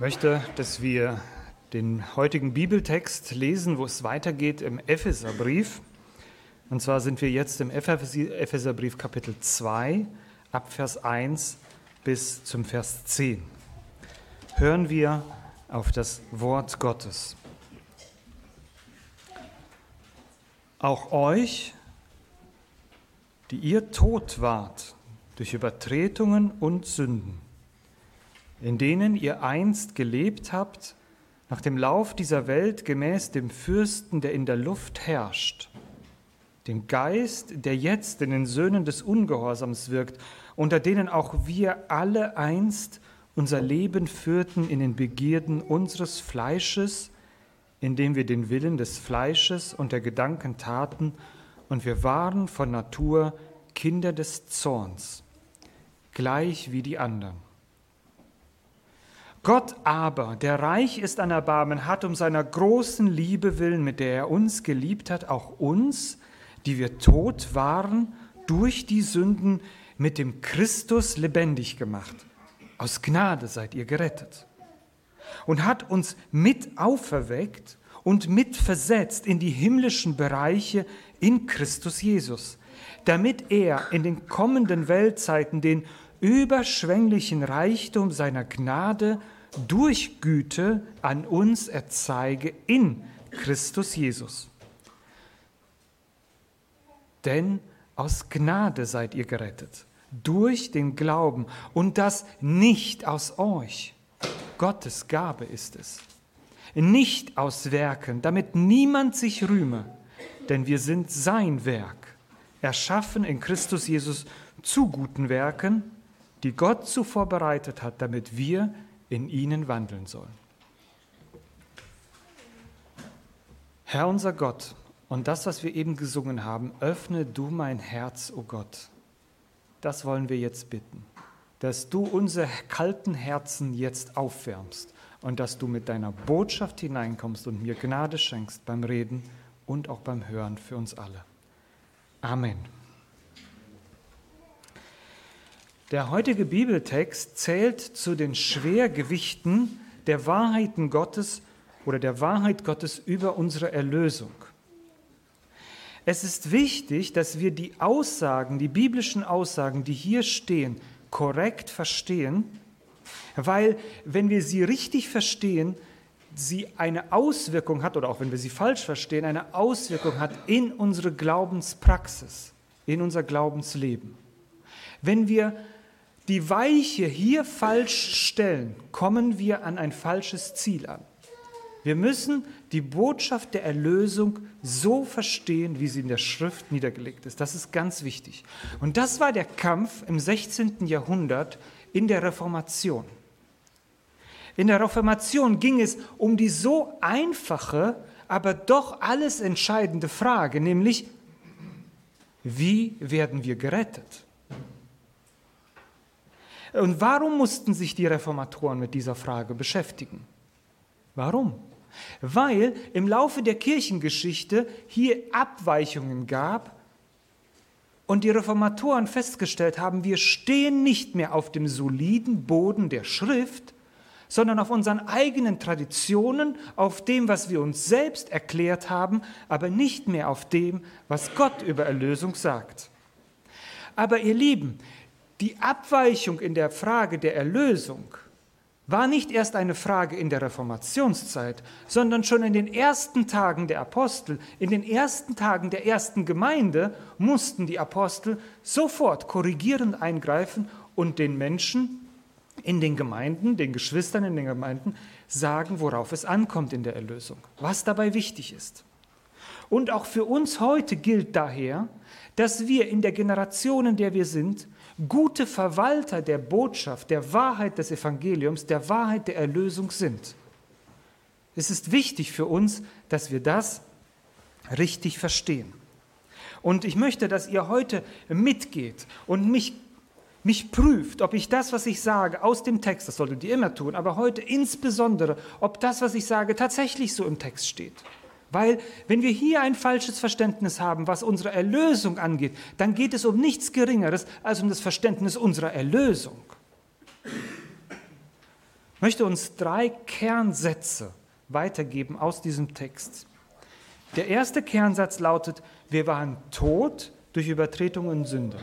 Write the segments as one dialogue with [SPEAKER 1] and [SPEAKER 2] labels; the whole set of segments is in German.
[SPEAKER 1] Möchte, dass wir den heutigen Bibeltext lesen, wo es weitergeht im Epheserbrief. Und zwar sind wir jetzt im Epheserbrief Kapitel 2, ab Vers 1 bis zum Vers 10. Hören wir auf das Wort Gottes. Auch euch, die ihr tot wart durch Übertretungen und Sünden, in denen ihr einst gelebt habt, nach dem Lauf dieser Welt gemäß dem Fürsten, der in der Luft herrscht, dem Geist, der jetzt in den Söhnen des Ungehorsams wirkt, unter denen auch wir alle einst unser Leben führten in den Begierden unseres Fleisches, indem wir den Willen des Fleisches und der Gedanken taten, und wir waren von Natur Kinder des Zorns, gleich wie die anderen. Gott aber, der reich ist an Erbarmen, hat um seiner großen Liebe willen, mit der er uns geliebt hat, auch uns, die wir tot waren, durch die Sünden mit dem Christus lebendig gemacht. Aus Gnade seid ihr gerettet. Und hat uns mit auferweckt und mit versetzt in die himmlischen Bereiche in Christus Jesus, damit er in den kommenden Weltzeiten den überschwänglichen Reichtum seiner Gnade durch Güte an uns erzeige in Christus Jesus. Denn aus Gnade seid ihr gerettet, durch den Glauben und das nicht aus euch. Gottes Gabe ist es. Nicht aus Werken, damit niemand sich rühme, denn wir sind sein Werk, erschaffen in Christus Jesus zu guten Werken, die Gott zuvor bereitet hat, damit wir in ihnen wandeln sollen. Herr unser Gott, und das, was wir eben gesungen haben, öffne du mein Herz, o oh Gott. Das wollen wir jetzt bitten, dass du unsere kalten Herzen jetzt aufwärmst und dass du mit deiner Botschaft hineinkommst und mir Gnade schenkst beim Reden und auch beim Hören für uns alle. Amen. Der heutige Bibeltext zählt zu den Schwergewichten der Wahrheiten Gottes oder der Wahrheit Gottes über unsere Erlösung. Es ist wichtig, dass wir die Aussagen, die biblischen Aussagen, die hier stehen, korrekt verstehen, weil wenn wir sie richtig verstehen, sie eine Auswirkung hat, oder auch wenn wir sie falsch verstehen, eine Auswirkung hat in unsere Glaubenspraxis, in unser Glaubensleben. Wenn wir die Weiche hier falsch stellen, kommen wir an ein falsches Ziel an. Wir müssen die Botschaft der Erlösung so verstehen, wie sie in der Schrift niedergelegt ist. Das ist ganz wichtig. Und das war der Kampf im 16. Jahrhundert in der Reformation. In der Reformation ging es um die so einfache, aber doch alles entscheidende Frage, nämlich, wie werden wir gerettet? Und warum mussten sich die Reformatoren mit dieser Frage beschäftigen? Warum? Weil im Laufe der Kirchengeschichte hier Abweichungen gab und die Reformatoren festgestellt haben, wir stehen nicht mehr auf dem soliden Boden der Schrift, sondern auf unseren eigenen Traditionen, auf dem, was wir uns selbst erklärt haben, aber nicht mehr auf dem, was Gott über Erlösung sagt. Aber ihr Lieben, die Abweichung in der Frage der Erlösung war nicht erst eine Frage in der Reformationszeit, sondern schon in den ersten Tagen der Apostel, in den ersten Tagen der ersten Gemeinde mussten die Apostel sofort korrigierend eingreifen und den Menschen in den Gemeinden, den Geschwistern in den Gemeinden sagen, worauf es ankommt in der Erlösung, was dabei wichtig ist. Und auch für uns heute gilt daher, dass wir in der Generation, in der wir sind, gute Verwalter der Botschaft, der Wahrheit des Evangeliums, der Wahrheit der Erlösung sind. Es ist wichtig für uns, dass wir das richtig verstehen. Und ich möchte, dass ihr heute mitgeht und mich, mich prüft, ob ich das, was ich sage, aus dem Text, das solltet ihr immer tun, aber heute insbesondere, ob das, was ich sage, tatsächlich so im Text steht. Weil wenn wir hier ein falsches Verständnis haben, was unsere Erlösung angeht, dann geht es um nichts Geringeres als um das Verständnis unserer Erlösung. Ich möchte uns drei Kernsätze weitergeben aus diesem Text. Der erste Kernsatz lautet, wir waren tot durch Übertretung und Sünde.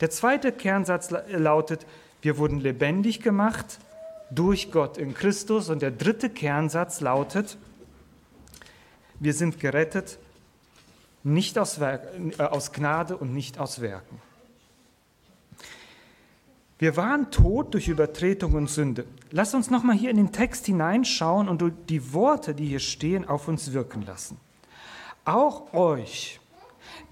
[SPEAKER 1] Der zweite Kernsatz lautet, wir wurden lebendig gemacht durch Gott in Christus. Und der dritte Kernsatz lautet, wir sind gerettet nicht aus, Werk, äh, aus Gnade und nicht aus Werken. Wir waren tot durch Übertretung und Sünde. Lass uns nochmal hier in den Text hineinschauen und die Worte, die hier stehen, auf uns wirken lassen. Auch euch,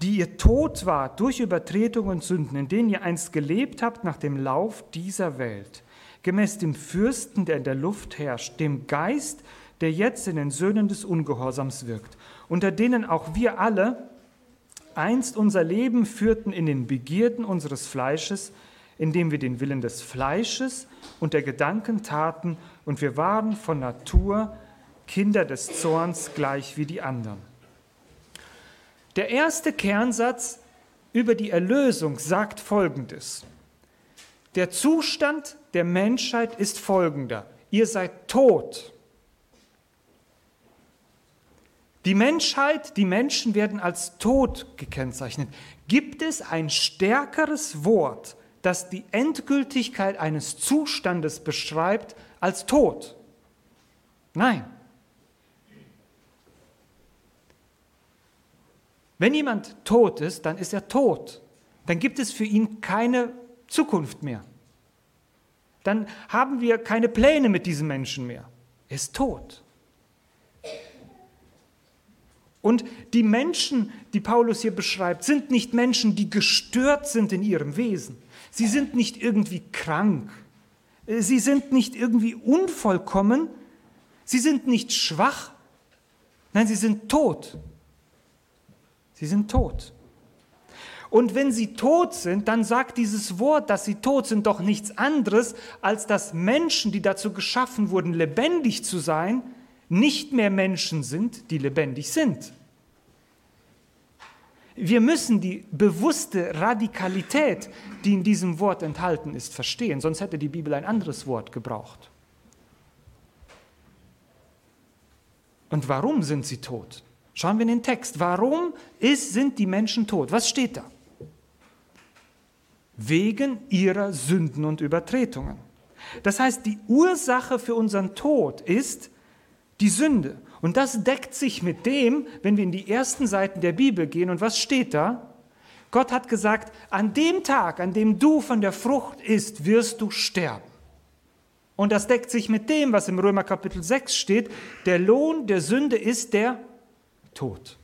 [SPEAKER 1] die ihr tot wart durch Übertretung und Sünden, in denen ihr einst gelebt habt nach dem Lauf dieser Welt, gemäß dem Fürsten, der in der Luft herrscht, dem Geist, jetzt in den Söhnen des Ungehorsams wirkt, unter denen auch wir alle einst unser Leben führten in den Begierden unseres Fleisches, indem wir den Willen des Fleisches und der Gedanken taten, und wir waren von Natur Kinder des Zorns gleich wie die anderen. Der erste Kernsatz über die Erlösung sagt Folgendes. Der Zustand der Menschheit ist folgender. Ihr seid tot. Die Menschheit, die Menschen werden als tot gekennzeichnet. Gibt es ein stärkeres Wort, das die Endgültigkeit eines Zustandes beschreibt, als Tod? Nein. Wenn jemand tot ist, dann ist er tot. Dann gibt es für ihn keine Zukunft mehr. Dann haben wir keine Pläne mit diesem Menschen mehr. Er ist tot. Und die Menschen, die Paulus hier beschreibt, sind nicht Menschen, die gestört sind in ihrem Wesen. Sie sind nicht irgendwie krank. Sie sind nicht irgendwie unvollkommen. Sie sind nicht schwach. Nein, sie sind tot. Sie sind tot. Und wenn sie tot sind, dann sagt dieses Wort, dass sie tot sind, doch nichts anderes, als dass Menschen, die dazu geschaffen wurden, lebendig zu sein, nicht mehr Menschen sind, die lebendig sind. Wir müssen die bewusste Radikalität, die in diesem Wort enthalten ist, verstehen, sonst hätte die Bibel ein anderes Wort gebraucht. Und warum sind sie tot? Schauen wir in den Text. Warum ist, sind die Menschen tot? Was steht da? Wegen ihrer Sünden und Übertretungen. Das heißt, die Ursache für unseren Tod ist die Sünde. Und das deckt sich mit dem, wenn wir in die ersten Seiten der Bibel gehen. Und was steht da? Gott hat gesagt, an dem Tag, an dem du von der Frucht isst, wirst du sterben. Und das deckt sich mit dem, was im Römer Kapitel 6 steht. Der Lohn der Sünde ist der Tod.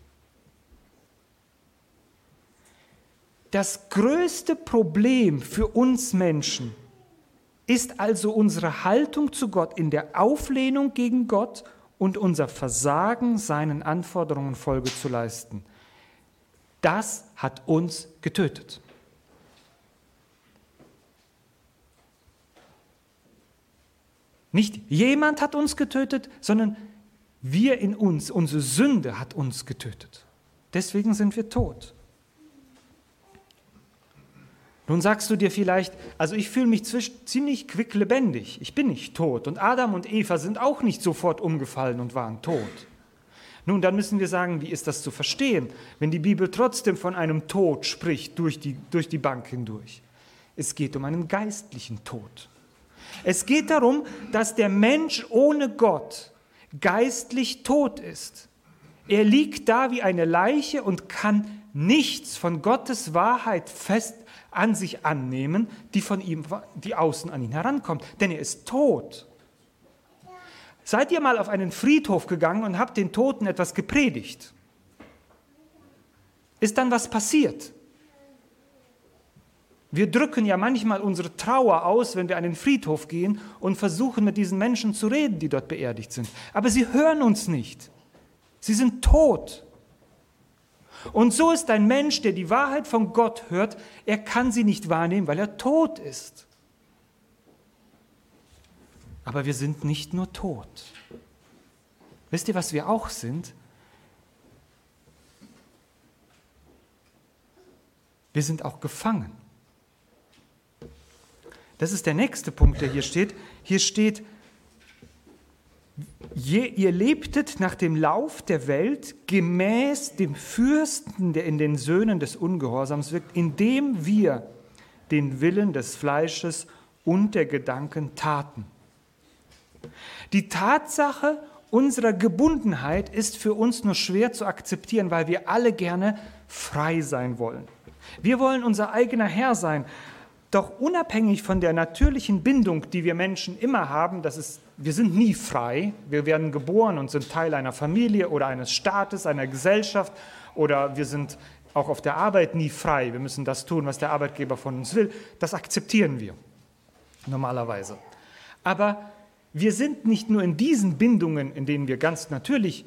[SPEAKER 1] Das größte Problem für uns Menschen ist also unsere Haltung zu Gott in der Auflehnung gegen Gott und unser Versagen, seinen Anforderungen Folge zu leisten. Das hat uns getötet. Nicht jemand hat uns getötet, sondern wir in uns, unsere Sünde hat uns getötet. Deswegen sind wir tot. Nun sagst du dir vielleicht, also ich fühle mich ziemlich quicklebendig, ich bin nicht tot und Adam und Eva sind auch nicht sofort umgefallen und waren tot. Nun, dann müssen wir sagen, wie ist das zu verstehen, wenn die Bibel trotzdem von einem Tod spricht durch die, durch die Bank hindurch. Es geht um einen geistlichen Tod. Es geht darum, dass der Mensch ohne Gott geistlich tot ist. Er liegt da wie eine Leiche und kann nichts von Gottes Wahrheit fest an sich annehmen, die von ihm, die außen an ihn herankommt, denn er ist tot. Seid ihr mal auf einen Friedhof gegangen und habt den Toten etwas gepredigt? Ist dann was passiert? Wir drücken ja manchmal unsere Trauer aus, wenn wir an den Friedhof gehen und versuchen mit diesen Menschen zu reden, die dort beerdigt sind. Aber sie hören uns nicht. Sie sind tot. Und so ist ein Mensch, der die Wahrheit von Gott hört, er kann sie nicht wahrnehmen, weil er tot ist. Aber wir sind nicht nur tot. Wisst ihr, was wir auch sind? Wir sind auch gefangen. Das ist der nächste Punkt, der hier steht. Hier steht, Je, ihr lebtet nach dem Lauf der Welt gemäß dem Fürsten, der in den Söhnen des Ungehorsams wirkt, indem wir den Willen des Fleisches und der Gedanken taten. Die Tatsache unserer Gebundenheit ist für uns nur schwer zu akzeptieren, weil wir alle gerne frei sein wollen. Wir wollen unser eigener Herr sein. Doch unabhängig von der natürlichen Bindung, die wir Menschen immer haben, das ist, wir sind nie frei. Wir werden geboren und sind Teil einer Familie oder eines Staates, einer Gesellschaft oder wir sind auch auf der Arbeit nie frei. Wir müssen das tun, was der Arbeitgeber von uns will. Das akzeptieren wir normalerweise. Aber wir sind nicht nur in diesen Bindungen, in denen wir ganz natürlich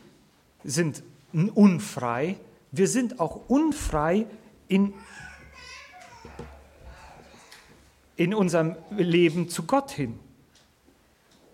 [SPEAKER 1] sind, unfrei, wir sind auch unfrei in, in unserem Leben zu Gott hin.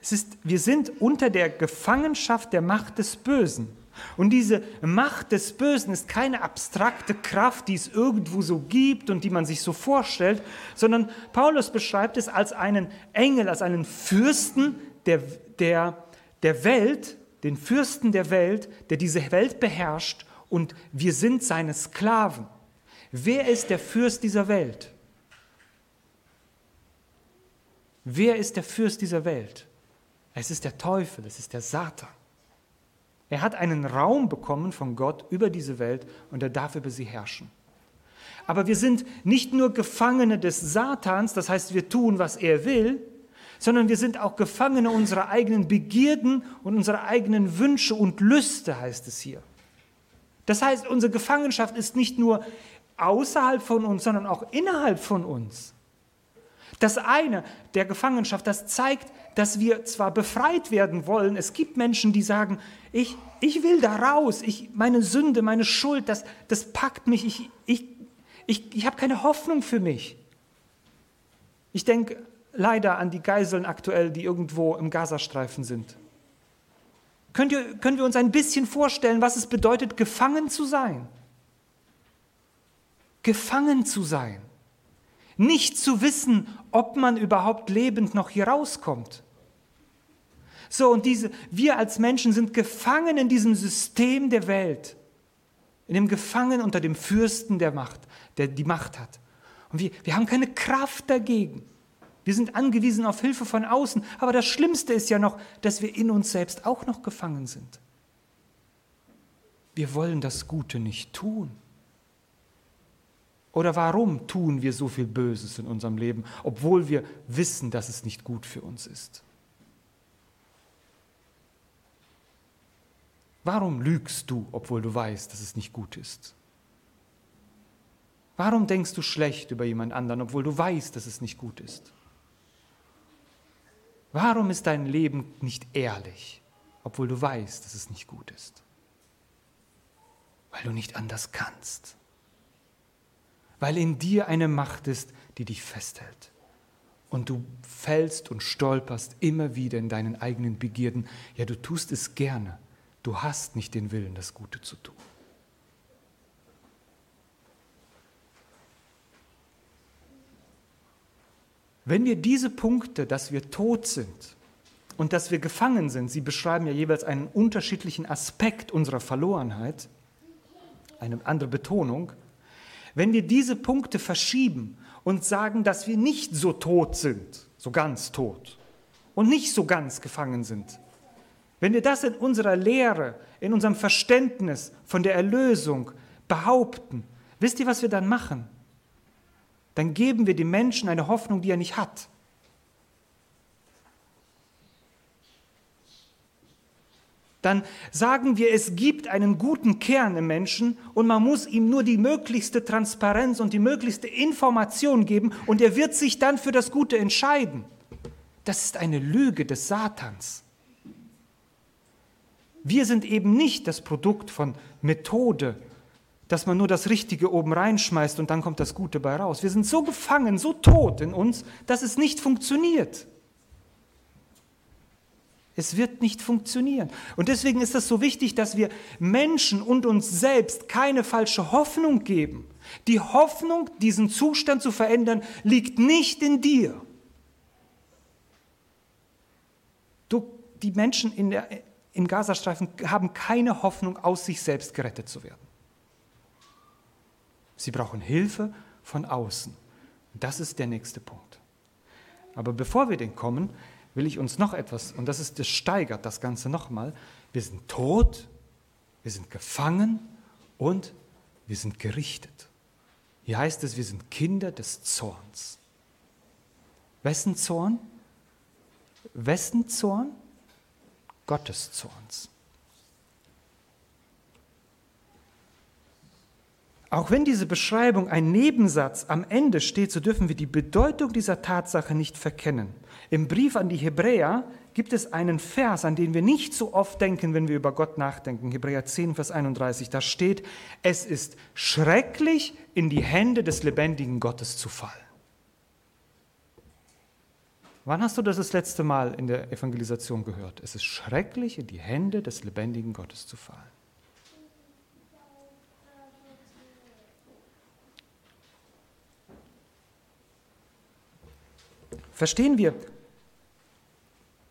[SPEAKER 1] Es ist, wir sind unter der Gefangenschaft der Macht des Bösen. Und diese Macht des Bösen ist keine abstrakte Kraft, die es irgendwo so gibt und die man sich so vorstellt, sondern Paulus beschreibt es als einen Engel, als einen Fürsten der, der, der Welt, den Fürsten der Welt, der diese Welt beherrscht und wir sind seine Sklaven. Wer ist der Fürst dieser Welt? Wer ist der Fürst dieser Welt? Es ist der Teufel, es ist der Satan. Er hat einen Raum bekommen von Gott über diese Welt und er darf über sie herrschen. Aber wir sind nicht nur Gefangene des Satans, das heißt, wir tun, was er will, sondern wir sind auch Gefangene unserer eigenen Begierden und unserer eigenen Wünsche und Lüste, heißt es hier. Das heißt, unsere Gefangenschaft ist nicht nur außerhalb von uns, sondern auch innerhalb von uns. Das eine der Gefangenschaft, das zeigt, dass wir zwar befreit werden wollen, es gibt Menschen, die sagen, ich, ich will da raus, ich, meine Sünde, meine Schuld, das, das packt mich, ich, ich, ich, ich habe keine Hoffnung für mich. Ich denke leider an die Geiseln aktuell, die irgendwo im Gazastreifen sind. Könnt ihr, können wir uns ein bisschen vorstellen, was es bedeutet, gefangen zu sein? Gefangen zu sein. Nicht zu wissen, ob man überhaupt lebend noch hier rauskommt. So, und diese, wir als Menschen sind gefangen in diesem System der Welt, in dem Gefangen unter dem Fürsten der Macht, der die Macht hat. Und wir, wir haben keine Kraft dagegen. Wir sind angewiesen auf Hilfe von außen. Aber das Schlimmste ist ja noch, dass wir in uns selbst auch noch gefangen sind. Wir wollen das Gute nicht tun. Oder warum tun wir so viel Böses in unserem Leben, obwohl wir wissen, dass es nicht gut für uns ist? Warum lügst du, obwohl du weißt, dass es nicht gut ist? Warum denkst du schlecht über jemand anderen, obwohl du weißt, dass es nicht gut ist? Warum ist dein Leben nicht ehrlich, obwohl du weißt, dass es nicht gut ist? Weil du nicht anders kannst. Weil in dir eine Macht ist, die dich festhält. Und du fällst und stolperst immer wieder in deinen eigenen Begierden. Ja, du tust es gerne. Du hast nicht den Willen, das Gute zu tun. Wenn wir diese Punkte, dass wir tot sind und dass wir gefangen sind, sie beschreiben ja jeweils einen unterschiedlichen Aspekt unserer Verlorenheit, eine andere Betonung, wenn wir diese Punkte verschieben und sagen, dass wir nicht so tot sind, so ganz tot und nicht so ganz gefangen sind, wenn wir das in unserer Lehre, in unserem Verständnis von der Erlösung behaupten, wisst ihr, was wir dann machen? dann geben wir dem Menschen eine Hoffnung, die er nicht hat. Dann sagen wir, es gibt einen guten Kern im Menschen und man muss ihm nur die möglichste Transparenz und die möglichste Information geben und er wird sich dann für das Gute entscheiden. Das ist eine Lüge des Satans. Wir sind eben nicht das Produkt von Methode dass man nur das Richtige oben reinschmeißt und dann kommt das Gute bei raus. Wir sind so gefangen, so tot in uns, dass es nicht funktioniert. Es wird nicht funktionieren. Und deswegen ist es so wichtig, dass wir Menschen und uns selbst keine falsche Hoffnung geben. Die Hoffnung, diesen Zustand zu verändern, liegt nicht in dir. Du, die Menschen in der, im Gazastreifen haben keine Hoffnung, aus sich selbst gerettet zu werden. Sie brauchen Hilfe von außen. Das ist der nächste Punkt. Aber bevor wir den kommen, will ich uns noch etwas, und das ist, das steigert das Ganze nochmal. Wir sind tot, wir sind gefangen und wir sind gerichtet. Hier heißt es, wir sind Kinder des Zorns. Wessen Zorn? Wessen Zorn? Gottes Zorns. Auch wenn diese Beschreibung ein Nebensatz am Ende steht, so dürfen wir die Bedeutung dieser Tatsache nicht verkennen. Im Brief an die Hebräer gibt es einen Vers, an den wir nicht so oft denken, wenn wir über Gott nachdenken. Hebräer 10, Vers 31, da steht, es ist schrecklich, in die Hände des lebendigen Gottes zu fallen. Wann hast du das das letzte Mal in der Evangelisation gehört? Es ist schrecklich, in die Hände des lebendigen Gottes zu fallen. Verstehen wir,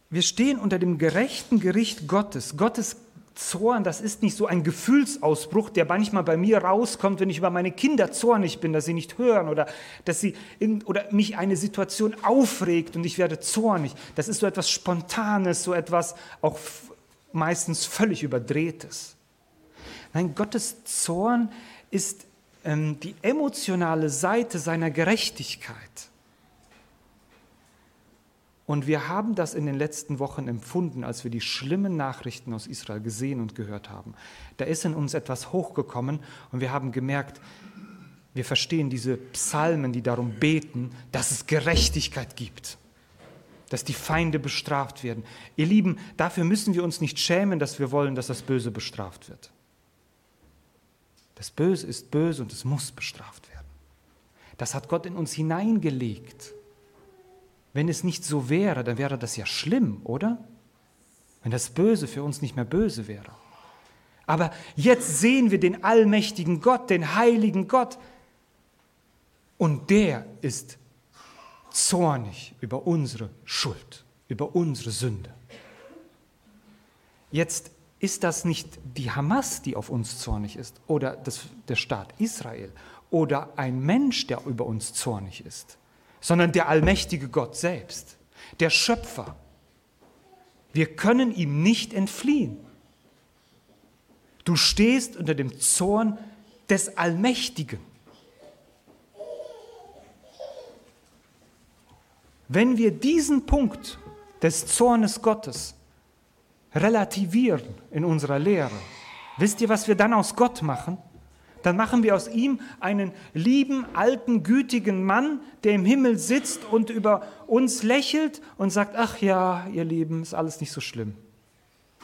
[SPEAKER 1] wir stehen unter dem gerechten Gericht Gottes. Gottes Zorn, das ist nicht so ein Gefühlsausbruch, der manchmal bei mir rauskommt, wenn ich über meine Kinder zornig bin, dass sie nicht hören oder dass sie in, oder mich eine Situation aufregt und ich werde zornig. Das ist so etwas Spontanes, so etwas auch meistens völlig überdrehtes. Nein, Gottes Zorn ist ähm, die emotionale Seite seiner Gerechtigkeit. Und wir haben das in den letzten Wochen empfunden, als wir die schlimmen Nachrichten aus Israel gesehen und gehört haben. Da ist in uns etwas hochgekommen und wir haben gemerkt, wir verstehen diese Psalmen, die darum beten, dass es Gerechtigkeit gibt, dass die Feinde bestraft werden. Ihr Lieben, dafür müssen wir uns nicht schämen, dass wir wollen, dass das Böse bestraft wird. Das Böse ist böse und es muss bestraft werden. Das hat Gott in uns hineingelegt. Wenn es nicht so wäre, dann wäre das ja schlimm, oder? Wenn das Böse für uns nicht mehr böse wäre. Aber jetzt sehen wir den allmächtigen Gott, den heiligen Gott. Und der ist zornig über unsere Schuld, über unsere Sünde. Jetzt ist das nicht die Hamas, die auf uns zornig ist, oder das, der Staat Israel, oder ein Mensch, der über uns zornig ist sondern der allmächtige Gott selbst, der Schöpfer. Wir können ihm nicht entfliehen. Du stehst unter dem Zorn des Allmächtigen. Wenn wir diesen Punkt des Zornes Gottes relativieren in unserer Lehre, wisst ihr, was wir dann aus Gott machen? Dann machen wir aus ihm einen lieben, alten, gütigen Mann, der im Himmel sitzt und über uns lächelt und sagt, ach ja, ihr Lieben, ist alles nicht so schlimm.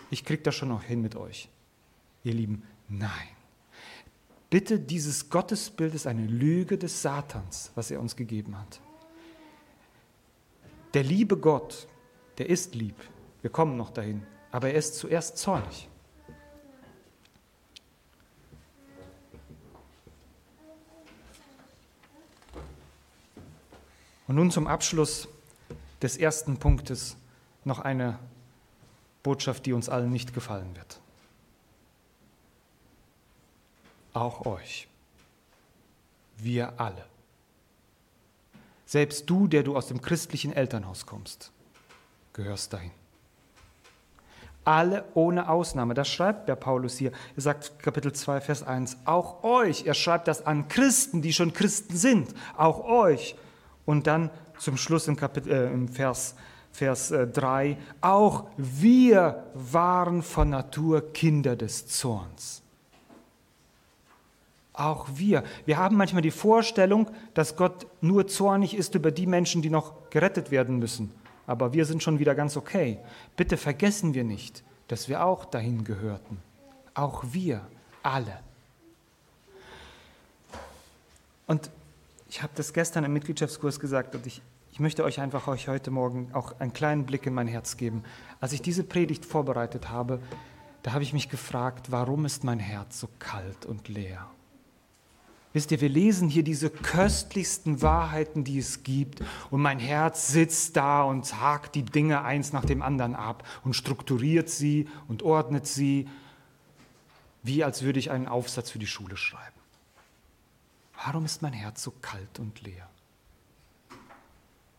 [SPEAKER 1] Ich krieg das schon noch hin mit euch. Ihr Lieben, nein. Bitte, dieses Gottesbild ist eine Lüge des Satans, was er uns gegeben hat. Der liebe Gott, der ist lieb. Wir kommen noch dahin. Aber er ist zuerst zornig. Und nun zum Abschluss des ersten Punktes noch eine Botschaft, die uns allen nicht gefallen wird. Auch euch. Wir alle. Selbst du, der du aus dem christlichen Elternhaus kommst, gehörst dahin. Alle ohne Ausnahme. Das schreibt der Paulus hier. Er sagt Kapitel 2, Vers 1. Auch euch. Er schreibt das an Christen, die schon Christen sind. Auch euch und dann zum Schluss im, Kapitel, äh, im Vers, Vers äh, 3, auch wir waren von Natur Kinder des Zorns. Auch wir. Wir haben manchmal die Vorstellung, dass Gott nur zornig ist über die Menschen, die noch gerettet werden müssen. Aber wir sind schon wieder ganz okay. Bitte vergessen wir nicht, dass wir auch dahin gehörten. Auch wir, alle. Und ich habe das gestern im Mitgliedschaftskurs gesagt und ich, ich möchte euch einfach euch heute Morgen auch einen kleinen Blick in mein Herz geben. Als ich diese Predigt vorbereitet habe, da habe ich mich gefragt, warum ist mein Herz so kalt und leer? Wisst ihr, wir lesen hier diese köstlichsten Wahrheiten, die es gibt. Und mein Herz sitzt da und hakt die Dinge eins nach dem anderen ab und strukturiert sie und ordnet sie, wie als würde ich einen Aufsatz für die Schule schreiben. Warum ist mein Herz so kalt und leer?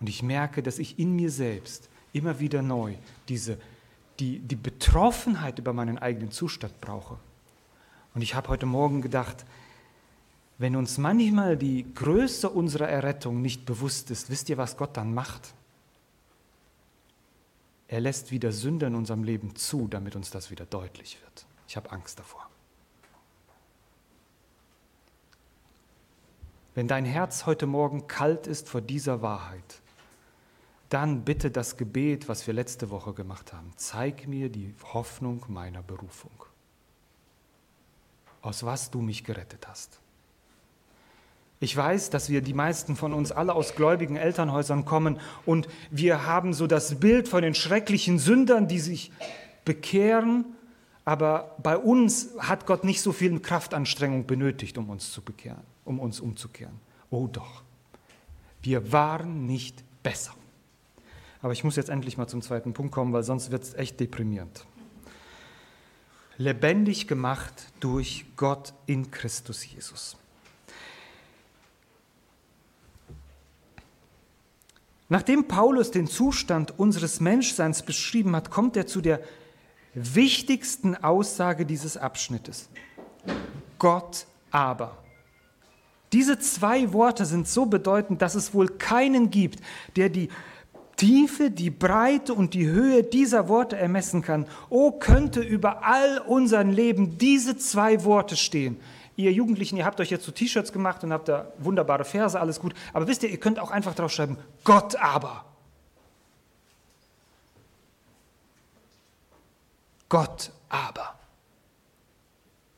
[SPEAKER 1] Und ich merke, dass ich in mir selbst immer wieder neu diese, die, die Betroffenheit über meinen eigenen Zustand brauche. Und ich habe heute Morgen gedacht, wenn uns manchmal die Größe unserer Errettung nicht bewusst ist, wisst ihr, was Gott dann macht? Er lässt wieder Sünde in unserem Leben zu, damit uns das wieder deutlich wird. Ich habe Angst davor. Wenn dein Herz heute Morgen kalt ist vor dieser Wahrheit, dann bitte das Gebet, was wir letzte Woche gemacht haben. Zeig mir die Hoffnung meiner Berufung, aus was du mich gerettet hast. Ich weiß, dass wir die meisten von uns alle aus gläubigen Elternhäusern kommen und wir haben so das Bild von den schrecklichen Sündern, die sich bekehren, aber bei uns hat Gott nicht so viel Kraftanstrengung benötigt, um uns zu bekehren, um uns umzukehren. Oh doch, wir waren nicht besser. Aber ich muss jetzt endlich mal zum zweiten Punkt kommen, weil sonst wird es echt deprimierend. Lebendig gemacht durch Gott in Christus Jesus. Nachdem Paulus den Zustand unseres Menschseins beschrieben hat, kommt er zu der wichtigsten Aussage dieses Abschnittes. Gott aber. Diese zwei Worte sind so bedeutend, dass es wohl keinen gibt, der die Tiefe, die Breite und die Höhe dieser Worte ermessen kann. Oh, könnte über all unserem Leben diese zwei Worte stehen. Ihr Jugendlichen, ihr habt euch jetzt so T-Shirts gemacht und habt da wunderbare Verse, alles gut. Aber wisst ihr, ihr könnt auch einfach draufschreiben, Gott aber. Gott aber.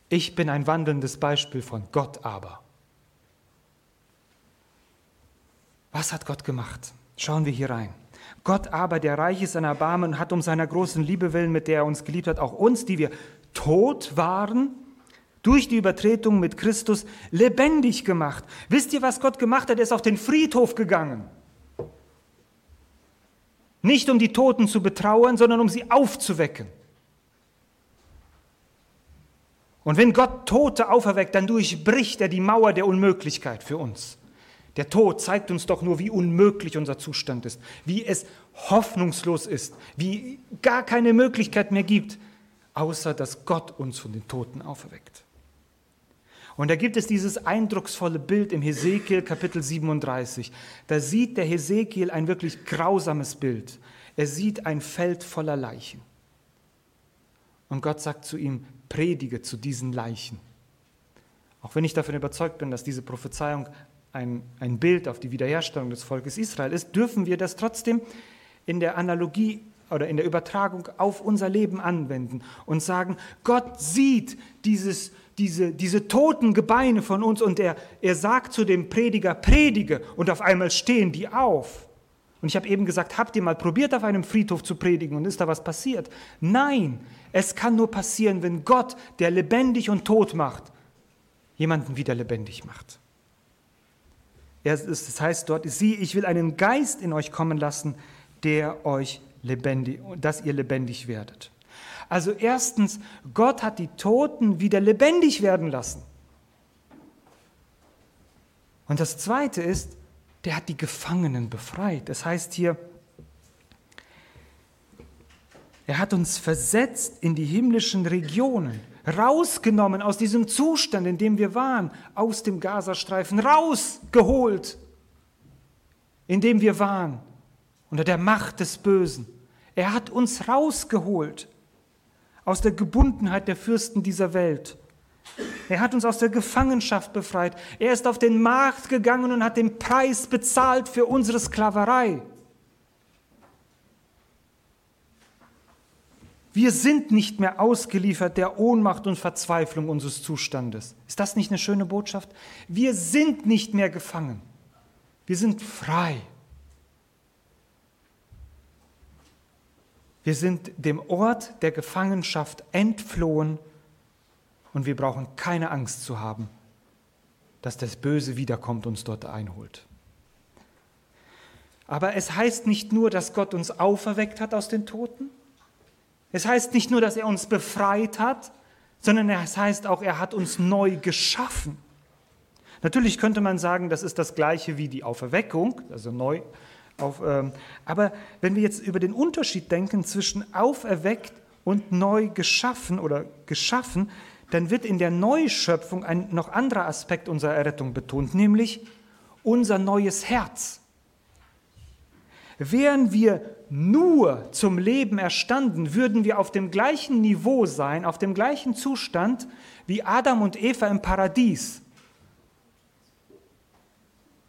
[SPEAKER 1] Ich bin ein wandelndes Beispiel von Gott aber. Was hat Gott gemacht? Schauen wir hier rein. Gott aber, der reich ist an Erbarmen, hat um seiner großen Liebe willen, mit der er uns geliebt hat, auch uns, die wir tot waren, durch die Übertretung mit Christus lebendig gemacht. Wisst ihr, was Gott gemacht hat? Er ist auf den Friedhof gegangen. Nicht um die Toten zu betrauern, sondern um sie aufzuwecken. Und wenn Gott Tote auferweckt, dann durchbricht er die Mauer der Unmöglichkeit für uns. Der Tod zeigt uns doch nur, wie unmöglich unser Zustand ist, wie es hoffnungslos ist, wie gar keine Möglichkeit mehr gibt, außer dass Gott uns von den Toten auferweckt. Und da gibt es dieses eindrucksvolle Bild im Hesekiel Kapitel 37. Da sieht der Hesekiel ein wirklich grausames Bild. Er sieht ein Feld voller Leichen. Und Gott sagt zu ihm, predige zu diesen Leichen. Auch wenn ich davon überzeugt bin, dass diese Prophezeiung ein, ein Bild auf die Wiederherstellung des Volkes Israel ist, dürfen wir das trotzdem in der Analogie oder in der Übertragung auf unser Leben anwenden und sagen, Gott sieht dieses diese, diese toten Gebeine von uns und er, er sagt zu dem Prediger, predige und auf einmal stehen die auf. Und ich habe eben gesagt, habt ihr mal probiert, auf einem Friedhof zu predigen und ist da was passiert? Nein, es kann nur passieren, wenn Gott, der lebendig und tot macht, jemanden wieder lebendig macht. Das heißt dort, sieh, ich will einen Geist in euch kommen lassen, der euch lebendig, dass ihr lebendig werdet. Also erstens, Gott hat die Toten wieder lebendig werden lassen. Und das Zweite ist, der hat die Gefangenen befreit. Das heißt hier, er hat uns versetzt in die himmlischen Regionen, rausgenommen aus diesem Zustand, in dem wir waren, aus dem Gazastreifen, rausgeholt, in dem wir waren, unter der Macht des Bösen. Er hat uns rausgeholt aus der Gebundenheit der Fürsten dieser Welt. Er hat uns aus der Gefangenschaft befreit. Er ist auf den Markt gegangen und hat den Preis bezahlt für unsere Sklaverei. Wir sind nicht mehr ausgeliefert der Ohnmacht und Verzweiflung unseres Zustandes. Ist das nicht eine schöne Botschaft? Wir sind nicht mehr gefangen. Wir sind frei. Wir sind dem Ort der Gefangenschaft entflohen und wir brauchen keine Angst zu haben, dass das Böse wiederkommt und uns dort einholt. Aber es heißt nicht nur, dass Gott uns auferweckt hat aus den Toten. Es heißt nicht nur, dass er uns befreit hat, sondern es heißt auch, er hat uns neu geschaffen. Natürlich könnte man sagen, das ist das gleiche wie die Auferweckung, also neu. Auf, ähm, aber wenn wir jetzt über den Unterschied denken zwischen auferweckt und neu geschaffen oder geschaffen, dann wird in der Neuschöpfung ein noch anderer Aspekt unserer Errettung betont, nämlich unser neues Herz. Wären wir nur zum Leben erstanden, würden wir auf dem gleichen Niveau sein, auf dem gleichen Zustand wie Adam und Eva im Paradies.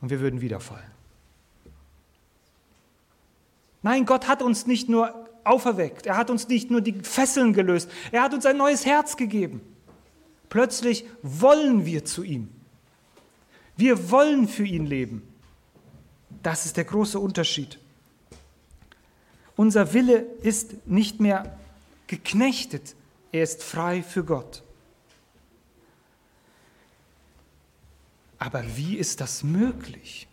[SPEAKER 1] Und wir würden wieder fallen. Nein, Gott hat uns nicht nur auferweckt, er hat uns nicht nur die Fesseln gelöst, er hat uns ein neues Herz gegeben. Plötzlich wollen wir zu ihm. Wir wollen für ihn leben. Das ist der große Unterschied. Unser Wille ist nicht mehr geknechtet, er ist frei für Gott. Aber wie ist das möglich?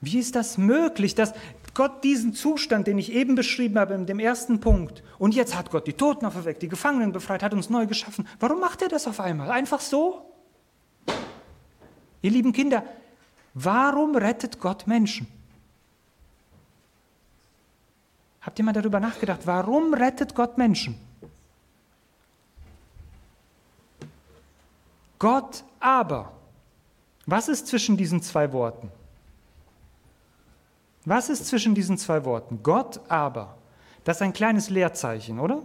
[SPEAKER 1] Wie ist das möglich, dass Gott diesen Zustand, den ich eben beschrieben habe, in dem ersten Punkt, und jetzt hat Gott die Toten auferweckt, die Gefangenen befreit, hat uns neu geschaffen. Warum macht er das auf einmal? Einfach so? Ihr lieben Kinder, warum rettet Gott Menschen? Habt ihr mal darüber nachgedacht, warum rettet Gott Menschen? Gott aber. Was ist zwischen diesen zwei Worten? Was ist zwischen diesen zwei Worten? Gott aber. Das ist ein kleines Leerzeichen, oder?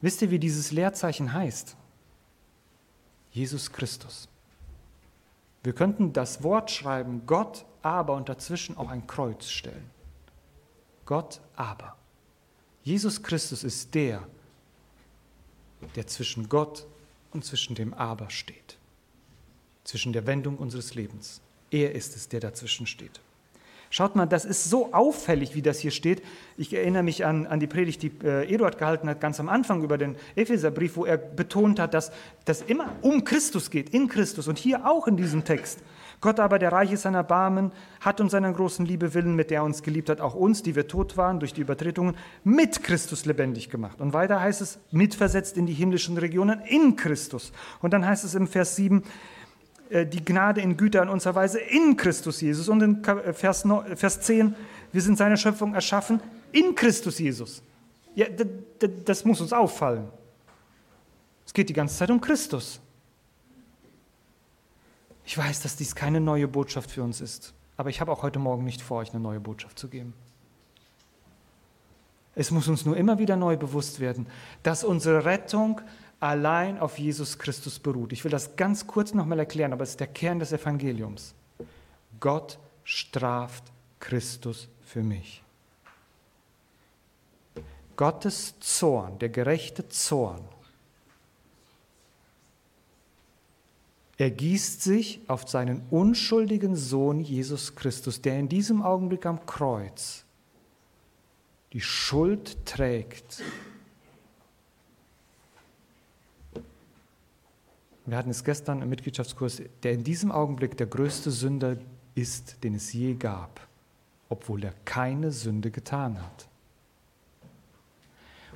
[SPEAKER 1] Wisst ihr, wie dieses Leerzeichen heißt? Jesus Christus. Wir könnten das Wort schreiben, Gott aber und dazwischen auch ein Kreuz stellen. Gott aber. Jesus Christus ist der, der zwischen Gott und zwischen dem Aber steht. Zwischen der Wendung unseres Lebens. Er ist es, der dazwischen steht. Schaut mal, das ist so auffällig, wie das hier steht. Ich erinnere mich an, an die Predigt, die äh, Eduard gehalten hat, ganz am Anfang über den Epheserbrief, wo er betont hat, dass das immer um Christus geht, in Christus und hier auch in diesem Text. Gott aber, der Reich ist seiner Barmen, hat uns seiner großen Liebe willen, mit der er uns geliebt hat, auch uns, die wir tot waren durch die Übertretungen, mit Christus lebendig gemacht. Und weiter heißt es, mitversetzt in die himmlischen Regionen in Christus. Und dann heißt es im Vers 7, äh, die Gnade in Güter in unserer Weise in Christus Jesus. Und in äh, Vers, 9, Vers 10, wir sind seine Schöpfung erschaffen in Christus Jesus. Ja, das muss uns auffallen. Es geht die ganze Zeit um Christus. Ich weiß, dass dies keine neue Botschaft für uns ist, aber ich habe auch heute Morgen nicht vor, euch eine neue Botschaft zu geben. Es muss uns nur immer wieder neu bewusst werden, dass unsere Rettung allein auf Jesus Christus beruht. Ich will das ganz kurz nochmal erklären, aber es ist der Kern des Evangeliums. Gott straft Christus für mich. Gottes Zorn, der gerechte Zorn, ergießt sich auf seinen unschuldigen Sohn Jesus Christus, der in diesem Augenblick am Kreuz die Schuld trägt wir hatten es gestern im Mitgliedschaftskurs, der in diesem Augenblick der größte Sünder ist, den es je gab, obwohl er keine Sünde getan hat.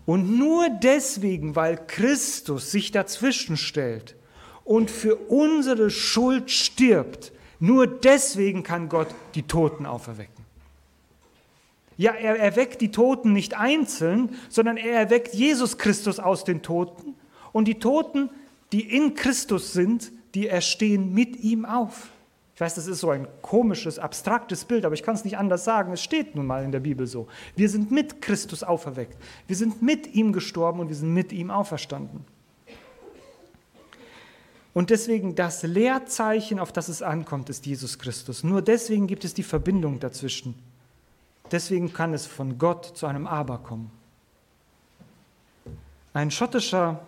[SPEAKER 1] Und nur deswegen, weil Christus sich dazwischen stellt und für unsere Schuld stirbt, nur deswegen kann Gott die Toten auferwecken. Ja, er erweckt die Toten nicht einzeln, sondern er erweckt Jesus Christus aus den Toten und die Toten die in Christus sind, die erstehen mit ihm auf. Ich weiß, das ist so ein komisches, abstraktes Bild, aber ich kann es nicht anders sagen. Es steht nun mal in der Bibel so. Wir sind mit Christus auferweckt. Wir sind mit ihm gestorben und wir sind mit ihm auferstanden. Und deswegen das Leerzeichen, auf das es ankommt, ist Jesus Christus. Nur deswegen gibt es die Verbindung dazwischen. Deswegen kann es von Gott zu einem Aber kommen. Ein schottischer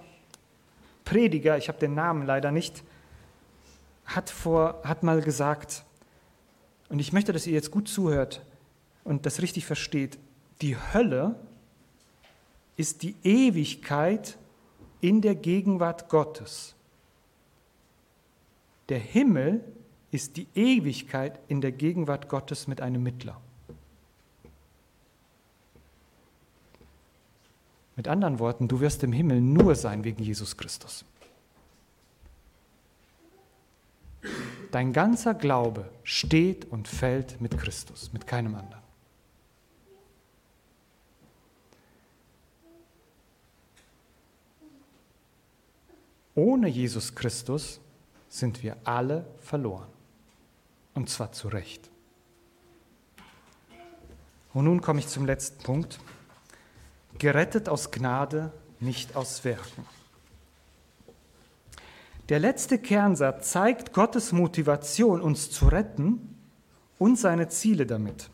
[SPEAKER 1] Prediger, ich habe den Namen leider nicht, hat, vor, hat mal gesagt, und ich möchte, dass ihr jetzt gut zuhört und das richtig versteht, die Hölle ist die Ewigkeit in der Gegenwart Gottes. Der Himmel ist die Ewigkeit in der Gegenwart Gottes mit einem Mittler. Mit anderen Worten, du wirst im Himmel nur sein wegen Jesus Christus. Dein ganzer Glaube steht und fällt mit Christus, mit keinem anderen. Ohne Jesus Christus sind wir alle verloren. Und zwar zu Recht. Und nun komme ich zum letzten Punkt. Gerettet aus Gnade, nicht aus Werken. Der letzte Kernsatz zeigt Gottes Motivation, uns zu retten und seine Ziele damit.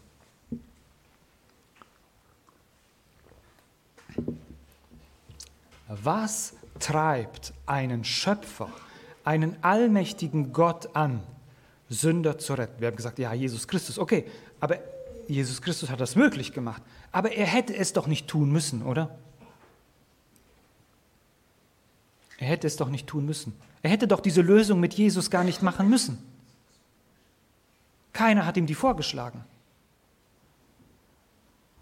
[SPEAKER 1] Was treibt einen Schöpfer, einen allmächtigen Gott an, Sünder zu retten? Wir haben gesagt, ja, Jesus Christus, okay, aber Jesus Christus hat das möglich gemacht. Aber er hätte es doch nicht tun müssen, oder? Er hätte es doch nicht tun müssen. Er hätte doch diese Lösung mit Jesus gar nicht machen müssen. Keiner hat ihm die vorgeschlagen.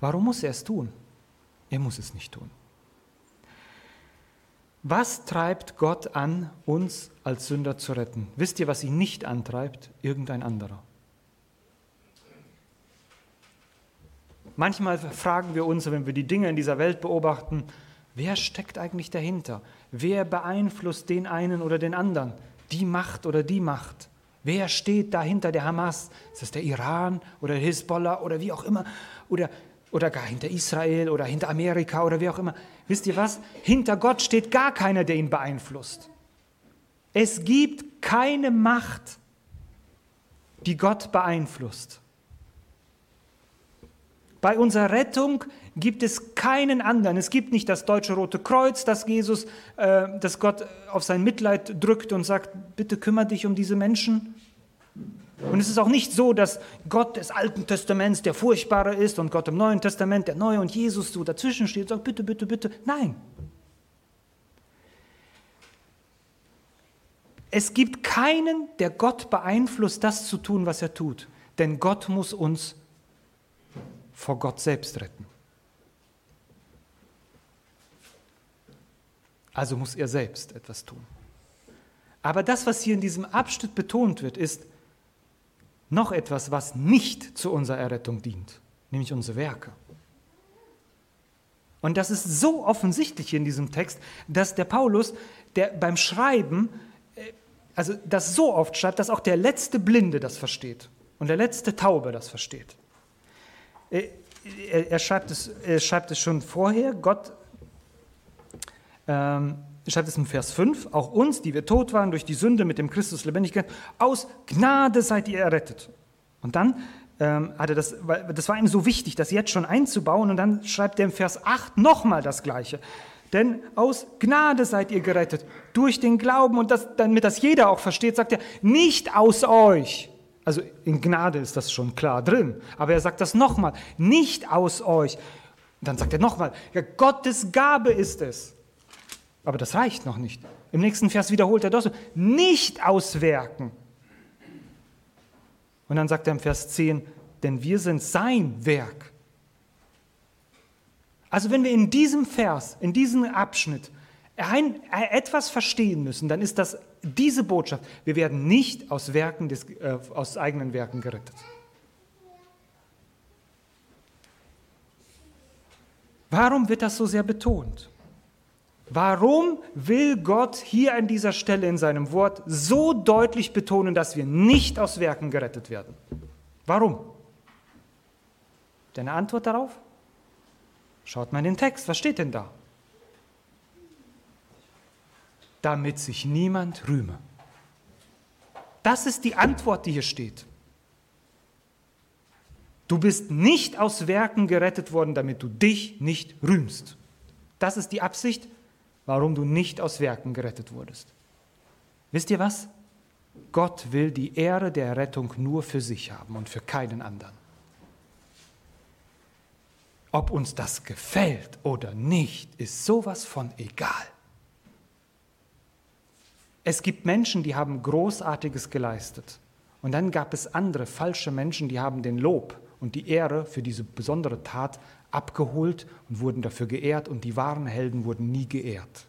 [SPEAKER 1] Warum muss er es tun? Er muss es nicht tun. Was treibt Gott an, uns als Sünder zu retten? Wisst ihr, was ihn nicht antreibt? Irgendein anderer. Manchmal fragen wir uns, wenn wir die Dinge in dieser Welt beobachten, wer steckt eigentlich dahinter? Wer beeinflusst den einen oder den anderen? Die Macht oder die Macht? Wer steht dahinter der Hamas? Ist das der Iran oder Hisbollah oder wie auch immer? Oder, oder gar hinter Israel oder hinter Amerika oder wie auch immer? Wisst ihr was? Hinter Gott steht gar keiner, der ihn beeinflusst. Es gibt keine Macht, die Gott beeinflusst. Bei unserer Rettung gibt es keinen anderen. Es gibt nicht das deutsche Rote Kreuz, das Jesus, äh, das Gott auf sein Mitleid drückt und sagt, bitte kümmere dich um diese Menschen. Und es ist auch nicht so, dass Gott des Alten Testaments der Furchtbare ist und Gott im Neuen Testament der Neue und Jesus so dazwischen steht und sagt, bitte, bitte, bitte. Nein. Es gibt keinen, der Gott beeinflusst, das zu tun, was er tut. Denn Gott muss uns vor Gott selbst retten. Also muss er selbst etwas tun. Aber das, was hier in diesem Abschnitt betont wird, ist noch etwas, was nicht zu unserer Errettung dient, nämlich unsere Werke. Und das ist so offensichtlich hier in diesem Text, dass der Paulus, der beim Schreiben, äh, also das so oft schreibt, dass auch der letzte Blinde das versteht und der letzte Taube das versteht. Äh, er schreibt es, er schreibt es schon vorher, Gott ähm, schreibt es im Vers 5, auch uns, die wir tot waren durch die Sünde mit dem Christus lebendig gemacht, aus Gnade seid ihr errettet. Und dann ähm, hatte das, das war ihm so wichtig, das jetzt schon einzubauen und dann schreibt er im Vers 8 nochmal das Gleiche. Denn aus Gnade seid ihr gerettet, durch den Glauben und das, damit das jeder auch versteht, sagt er, nicht aus euch. Also in Gnade ist das schon klar drin, aber er sagt das nochmal, nicht aus euch. Und dann sagt er nochmal, ja, Gottes Gabe ist es. Aber das reicht noch nicht. Im nächsten Vers wiederholt er das so, nicht aus Werken. Und dann sagt er im Vers 10, denn wir sind sein Werk. Also wenn wir in diesem Vers, in diesem Abschnitt ein, etwas verstehen müssen, dann ist das diese Botschaft. Wir werden nicht aus, Werken des, äh, aus eigenen Werken gerettet. Warum wird das so sehr betont? Warum will Gott hier an dieser Stelle in seinem Wort so deutlich betonen, dass wir nicht aus Werken gerettet werden? Warum? Deine Antwort darauf? Schaut mal in den Text, was steht denn da? Damit sich niemand rühme. Das ist die Antwort, die hier steht. Du bist nicht aus Werken gerettet worden, damit du dich nicht rühmst. Das ist die Absicht warum du nicht aus Werken gerettet wurdest. Wisst ihr was? Gott will die Ehre der Rettung nur für sich haben und für keinen anderen. Ob uns das gefällt oder nicht, ist sowas von egal. Es gibt Menschen, die haben Großartiges geleistet. Und dann gab es andere falsche Menschen, die haben den Lob und die Ehre für diese besondere Tat abgeholt und wurden dafür geehrt und die wahren Helden wurden nie geehrt.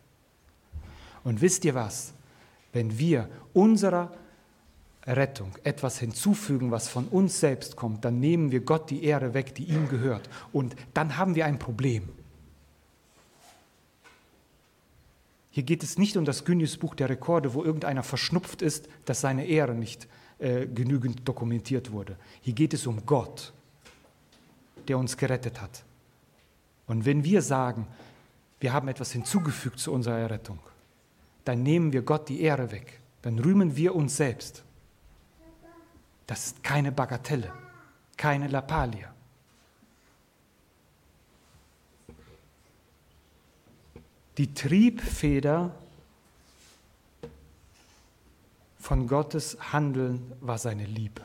[SPEAKER 1] Und wisst ihr was? Wenn wir unserer Rettung etwas hinzufügen, was von uns selbst kommt, dann nehmen wir Gott die Ehre weg, die ihm gehört. Und dann haben wir ein Problem. Hier geht es nicht um das Guinness-Buch der Rekorde, wo irgendeiner verschnupft ist, dass seine Ehre nicht äh, genügend dokumentiert wurde. Hier geht es um Gott, der uns gerettet hat. Und wenn wir sagen, wir haben etwas hinzugefügt zu unserer Errettung, dann nehmen wir Gott die Ehre weg, dann rühmen wir uns selbst. Das ist keine Bagatelle, keine Lappalie. Die Triebfeder von Gottes Handeln war seine Liebe.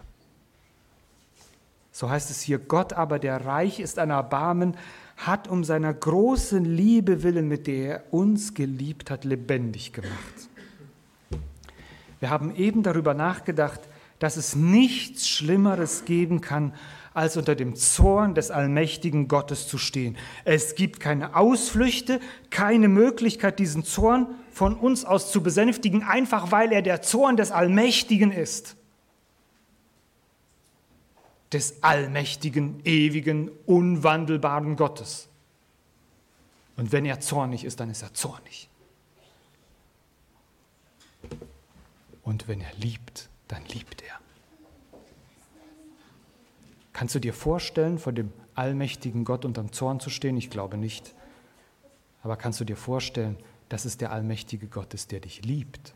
[SPEAKER 1] So heißt es hier, Gott aber, der reich ist an Erbarmen, hat um seiner großen Liebe willen, mit der er uns geliebt hat, lebendig gemacht. Wir haben eben darüber nachgedacht, dass es nichts Schlimmeres geben kann, als unter dem Zorn des allmächtigen Gottes zu stehen. Es gibt keine Ausflüchte, keine Möglichkeit, diesen Zorn von uns aus zu besänftigen, einfach weil er der Zorn des Allmächtigen ist. Des allmächtigen, ewigen, unwandelbaren Gottes. Und wenn er zornig ist, dann ist er zornig. Und wenn er liebt, dann liebt er. Kannst du dir vorstellen, vor dem allmächtigen Gott unterm Zorn zu stehen? Ich glaube nicht. Aber kannst du dir vorstellen, dass es der allmächtige Gott ist, der dich liebt?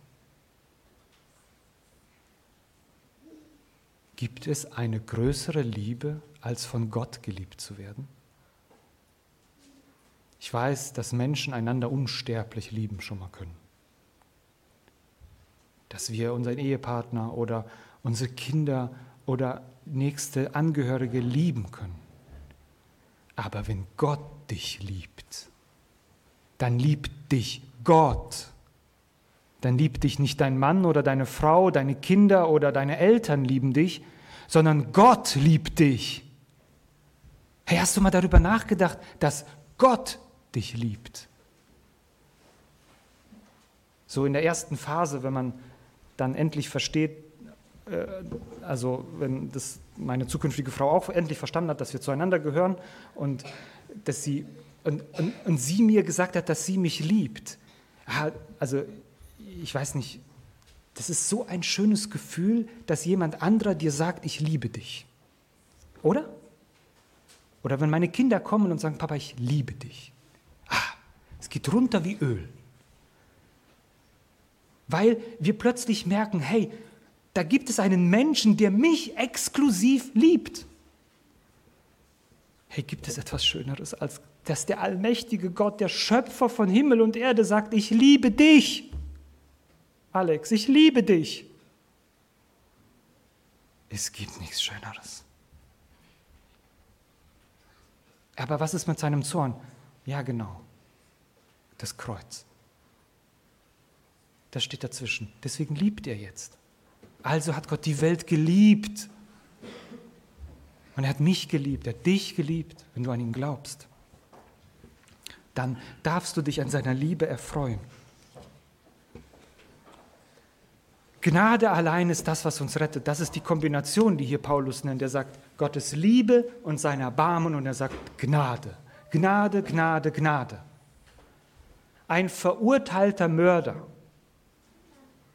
[SPEAKER 1] Gibt es eine größere Liebe, als von Gott geliebt zu werden? Ich weiß, dass Menschen einander unsterblich lieben schon mal können. Dass wir unseren Ehepartner oder unsere Kinder oder nächste Angehörige lieben können. Aber wenn Gott dich liebt, dann liebt dich Gott. Dann liebt dich nicht dein Mann oder deine Frau, deine Kinder oder deine Eltern lieben dich, sondern Gott liebt dich. Hey, hast du mal darüber nachgedacht, dass Gott dich liebt? So in der ersten Phase, wenn man dann endlich versteht, äh, also wenn das meine zukünftige Frau auch endlich verstanden hat, dass wir zueinander gehören und dass sie und, und, und sie mir gesagt hat, dass sie mich liebt. Also ich weiß nicht, das ist so ein schönes Gefühl, dass jemand anderer dir sagt, ich liebe dich. Oder? Oder wenn meine Kinder kommen und sagen, Papa, ich liebe dich. Ah, es geht runter wie Öl. Weil wir plötzlich merken, hey, da gibt es einen Menschen, der mich exklusiv liebt. Hey, gibt es etwas Schöneres, als dass der allmächtige Gott, der Schöpfer von Himmel und Erde, sagt, ich liebe dich. Alex, ich liebe dich. Es gibt nichts Schöneres. Aber was ist mit seinem Zorn? Ja, genau. Das Kreuz. Das steht dazwischen. Deswegen liebt er jetzt. Also hat Gott die Welt geliebt. Und er hat mich geliebt, er hat dich geliebt, wenn du an ihn glaubst. Dann darfst du dich an seiner Liebe erfreuen. Gnade allein ist das, was uns rettet. Das ist die Kombination, die hier Paulus nennt. Er sagt Gottes Liebe und sein Erbarmen und er sagt Gnade. Gnade, Gnade, Gnade. Ein verurteilter Mörder,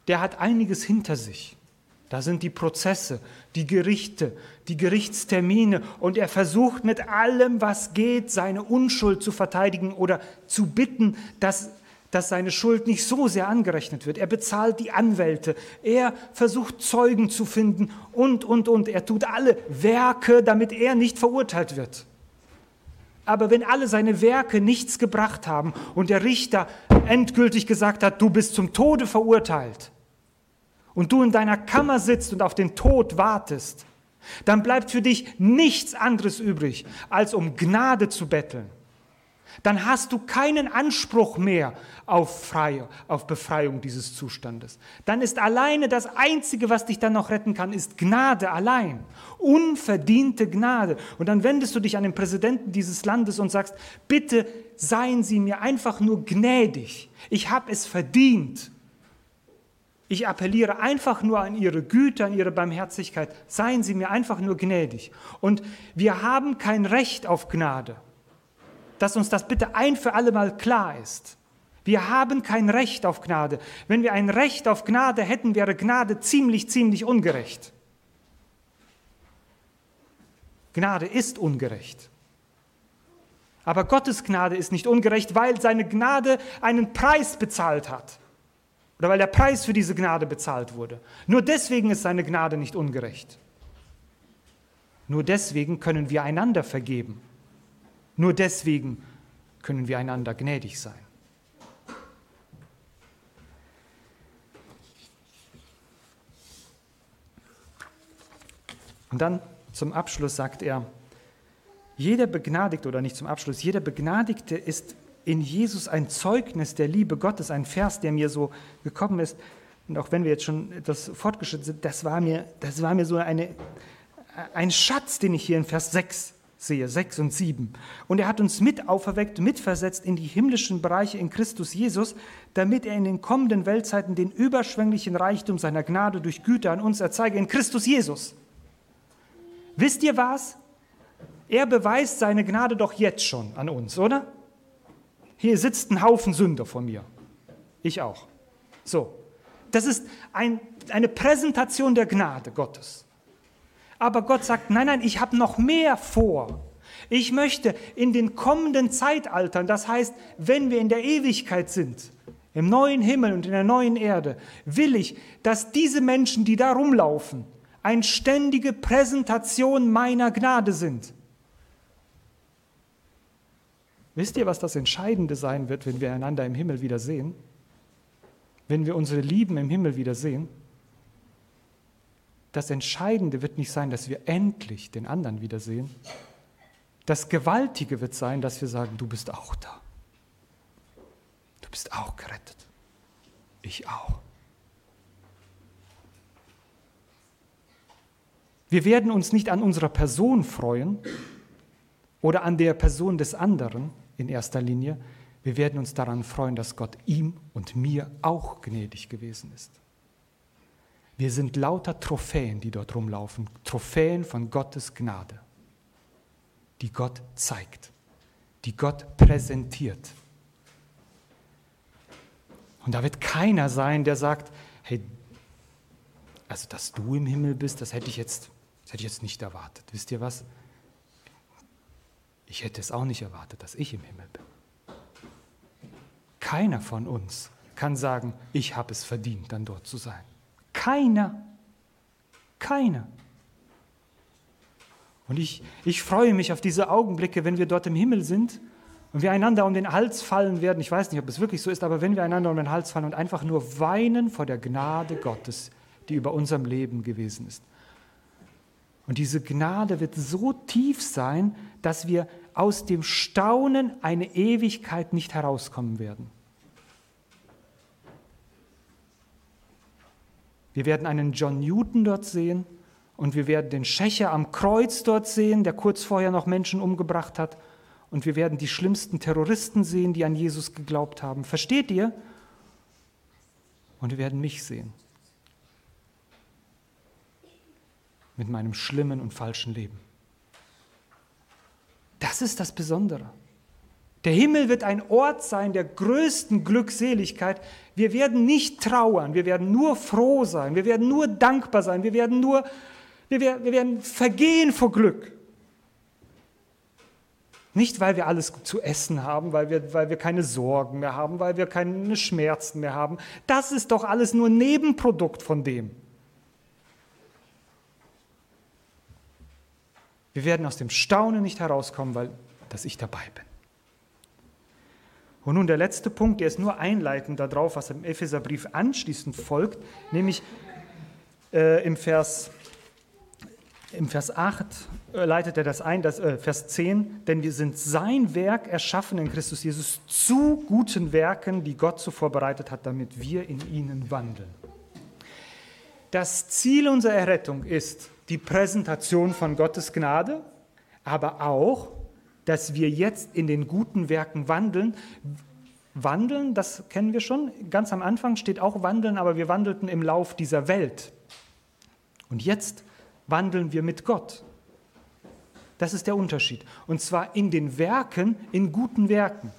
[SPEAKER 1] der hat einiges hinter sich. Da sind die Prozesse, die Gerichte, die Gerichtstermine und er versucht mit allem, was geht, seine Unschuld zu verteidigen oder zu bitten, dass, dass seine Schuld nicht so sehr angerechnet wird. Er bezahlt die Anwälte, er versucht Zeugen zu finden und, und, und. Er tut alle Werke, damit er nicht verurteilt wird. Aber wenn alle seine Werke nichts gebracht haben und der Richter endgültig gesagt hat, du bist zum Tode verurteilt, und du in deiner Kammer sitzt und auf den Tod wartest, dann bleibt für dich nichts anderes übrig, als um Gnade zu betteln. Dann hast du keinen Anspruch mehr auf, Freie, auf Befreiung dieses Zustandes. Dann ist alleine das Einzige, was dich dann noch retten kann, ist Gnade allein. Unverdiente Gnade. Und dann wendest du dich an den Präsidenten dieses Landes und sagst, bitte seien Sie mir einfach nur gnädig. Ich habe es verdient. Ich appelliere einfach nur an Ihre Güte, an Ihre Barmherzigkeit. Seien Sie mir einfach nur gnädig. Und wir haben kein Recht auf Gnade dass uns das bitte ein für alle Mal klar ist. Wir haben kein Recht auf Gnade. Wenn wir ein Recht auf Gnade hätten, wäre Gnade ziemlich, ziemlich ungerecht. Gnade ist ungerecht. Aber Gottes Gnade ist nicht ungerecht, weil seine Gnade einen Preis bezahlt hat. Oder weil der Preis für diese Gnade bezahlt wurde. Nur deswegen ist seine Gnade nicht ungerecht. Nur deswegen können wir einander vergeben. Nur deswegen können wir einander gnädig sein. Und dann zum Abschluss sagt er, jeder Begnadigte, oder nicht zum Abschluss, jeder Begnadigte ist in Jesus ein Zeugnis der Liebe Gottes, ein Vers, der mir so gekommen ist. Und auch wenn wir jetzt schon das fortgeschritten sind, das war mir, das war mir so eine, ein Schatz, den ich hier in Vers 6 sehe, 6 und 7. Und er hat uns mit auferweckt, mitversetzt in die himmlischen Bereiche in Christus Jesus, damit er in den kommenden Weltzeiten den überschwänglichen Reichtum seiner Gnade durch Güte an uns erzeige in Christus Jesus. Wisst ihr was? Er beweist seine Gnade doch jetzt schon an uns, oder? Hier sitzt ein Haufen Sünder vor mir. Ich auch. So. Das ist ein, eine Präsentation der Gnade Gottes. Aber Gott sagt, nein, nein, ich habe noch mehr vor. Ich möchte in den kommenden Zeitaltern, das heißt, wenn wir in der Ewigkeit sind, im neuen Himmel und in der neuen Erde, will ich, dass diese Menschen, die da rumlaufen, eine ständige Präsentation meiner Gnade sind. Wisst ihr, was das Entscheidende sein wird, wenn wir einander im Himmel wiedersehen? Wenn wir unsere Lieben im Himmel wiedersehen? Das Entscheidende wird nicht sein, dass wir endlich den anderen wiedersehen. Das Gewaltige wird sein, dass wir sagen, du bist auch da. Du bist auch gerettet. Ich auch. Wir werden uns nicht an unserer Person freuen oder an der Person des anderen in erster Linie. Wir werden uns daran freuen, dass Gott ihm und mir auch gnädig gewesen ist. Wir sind lauter Trophäen, die dort rumlaufen, Trophäen von Gottes Gnade, die Gott zeigt, die Gott präsentiert. Und da wird keiner sein, der sagt, hey, also dass du im Himmel bist, das hätte ich jetzt, das hätte ich jetzt nicht erwartet. Wisst ihr was? Ich hätte es auch nicht erwartet, dass ich im Himmel bin. Keiner von uns kann sagen, ich habe es verdient, dann dort zu sein. Keiner. Keiner. Und ich, ich freue mich auf diese Augenblicke, wenn wir dort im Himmel sind und wir einander um den Hals fallen werden. Ich weiß nicht, ob es wirklich so ist, aber wenn wir einander um den Hals fallen und einfach nur weinen vor der Gnade Gottes, die über unserem Leben gewesen ist. Und diese Gnade wird so tief sein, dass wir aus dem Staunen eine Ewigkeit nicht herauskommen werden. Wir werden einen John Newton dort sehen und wir werden den Schächer am Kreuz dort sehen, der kurz vorher noch Menschen umgebracht hat. Und wir werden die schlimmsten Terroristen sehen, die an Jesus geglaubt haben. Versteht ihr? Und wir werden mich sehen. Mit meinem schlimmen und falschen Leben. Das ist das Besondere. Der Himmel wird ein Ort sein der größten Glückseligkeit. Wir werden nicht trauern, wir werden nur froh sein, wir werden nur dankbar sein, wir werden nur, wir wir werden vergehen vor Glück. Nicht, weil wir alles zu essen haben, weil wir, weil wir keine Sorgen mehr haben, weil wir keine Schmerzen mehr haben. Das ist doch alles nur Nebenprodukt von dem. Wir werden aus dem Staunen nicht herauskommen, weil dass ich dabei bin. Und nun der letzte Punkt, der ist nur einleitend darauf, was im Epheserbrief anschließend folgt, nämlich äh, im Vers Im Vers 8 äh, leitet er das ein, das, äh, Vers 10, denn wir sind sein Werk erschaffen in Christus Jesus zu guten Werken, die Gott so vorbereitet hat, damit wir in ihnen wandeln. Das Ziel unserer Errettung ist die Präsentation von Gottes Gnade, aber auch, dass wir jetzt in den guten Werken wandeln. Wandeln, das kennen wir schon, ganz am Anfang steht auch wandeln, aber wir wandelten im Lauf dieser Welt. Und jetzt wandeln wir mit Gott. Das ist der Unterschied. Und zwar in den Werken, in guten Werken.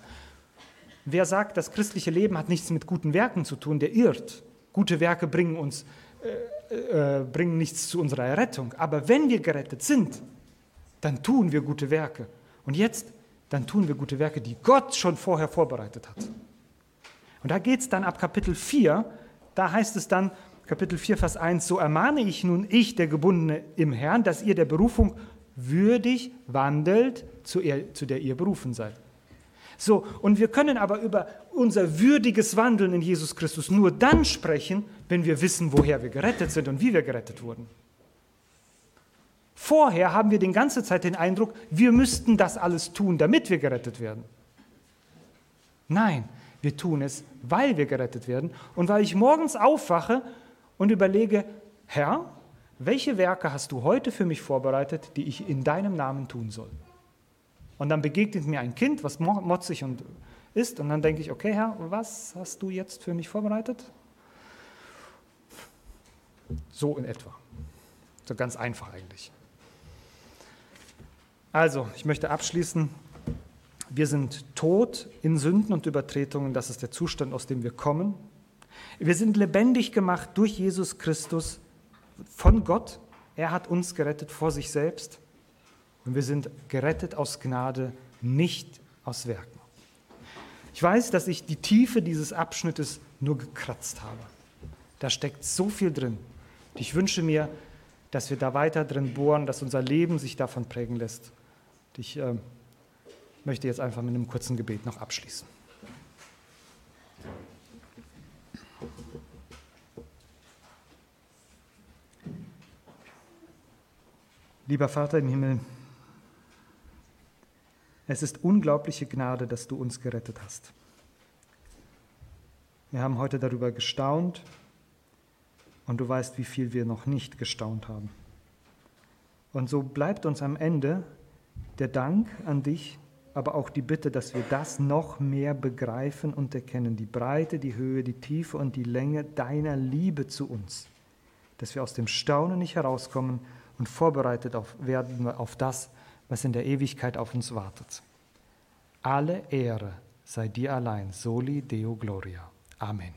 [SPEAKER 1] Wer sagt, das christliche Leben hat nichts mit guten Werken zu tun, der irrt. Gute Werke bringen uns äh, äh, bringen nichts zu unserer Errettung. Aber wenn wir gerettet sind, dann tun wir gute Werke. Und jetzt, dann tun wir gute Werke, die Gott schon vorher vorbereitet hat. Und da geht es dann ab Kapitel 4, da heißt es dann, Kapitel 4, Vers 1, so ermahne ich nun, ich, der Gebundene im Herrn, dass ihr der Berufung würdig wandelt, zu, er, zu der ihr berufen seid. So, und wir können aber über unser würdiges Wandeln in Jesus Christus nur dann sprechen, wenn wir wissen, woher wir gerettet sind und wie wir gerettet wurden. Vorher haben wir die ganze Zeit den Eindruck, wir müssten das alles tun, damit wir gerettet werden. Nein, wir tun es, weil wir gerettet werden und weil ich morgens aufwache und überlege, Herr, welche Werke hast du heute für mich vorbereitet, die ich in deinem Namen tun soll? Und dann begegnet mir ein Kind, was motzig und ist, und dann denke ich, okay, Herr, was hast du jetzt für mich vorbereitet? So in etwa. So ganz einfach eigentlich. Also, ich möchte abschließen. Wir sind tot in Sünden und Übertretungen. Das ist der Zustand, aus dem wir kommen. Wir sind lebendig gemacht durch Jesus Christus von Gott. Er hat uns gerettet vor sich selbst. Und wir sind gerettet aus Gnade, nicht aus Werken. Ich weiß, dass ich die Tiefe dieses Abschnittes nur gekratzt habe. Da steckt so viel drin. Ich wünsche mir, dass wir da weiter drin bohren, dass unser Leben sich davon prägen lässt. Ich äh, möchte jetzt einfach mit einem kurzen Gebet noch abschließen. Lieber Vater im Himmel, es ist unglaubliche Gnade, dass du uns gerettet hast. Wir haben heute darüber gestaunt und du weißt, wie viel wir noch nicht gestaunt haben. Und so bleibt uns am Ende der Dank an dich, aber auch die Bitte, dass wir das noch mehr begreifen und erkennen, die Breite, die Höhe, die Tiefe und die Länge deiner Liebe zu uns, dass wir aus dem Staunen nicht herauskommen, und vorbereitet auf, werden auf das, was in der Ewigkeit auf uns wartet. Alle Ehre sei dir allein, soli Deo Gloria. Amen.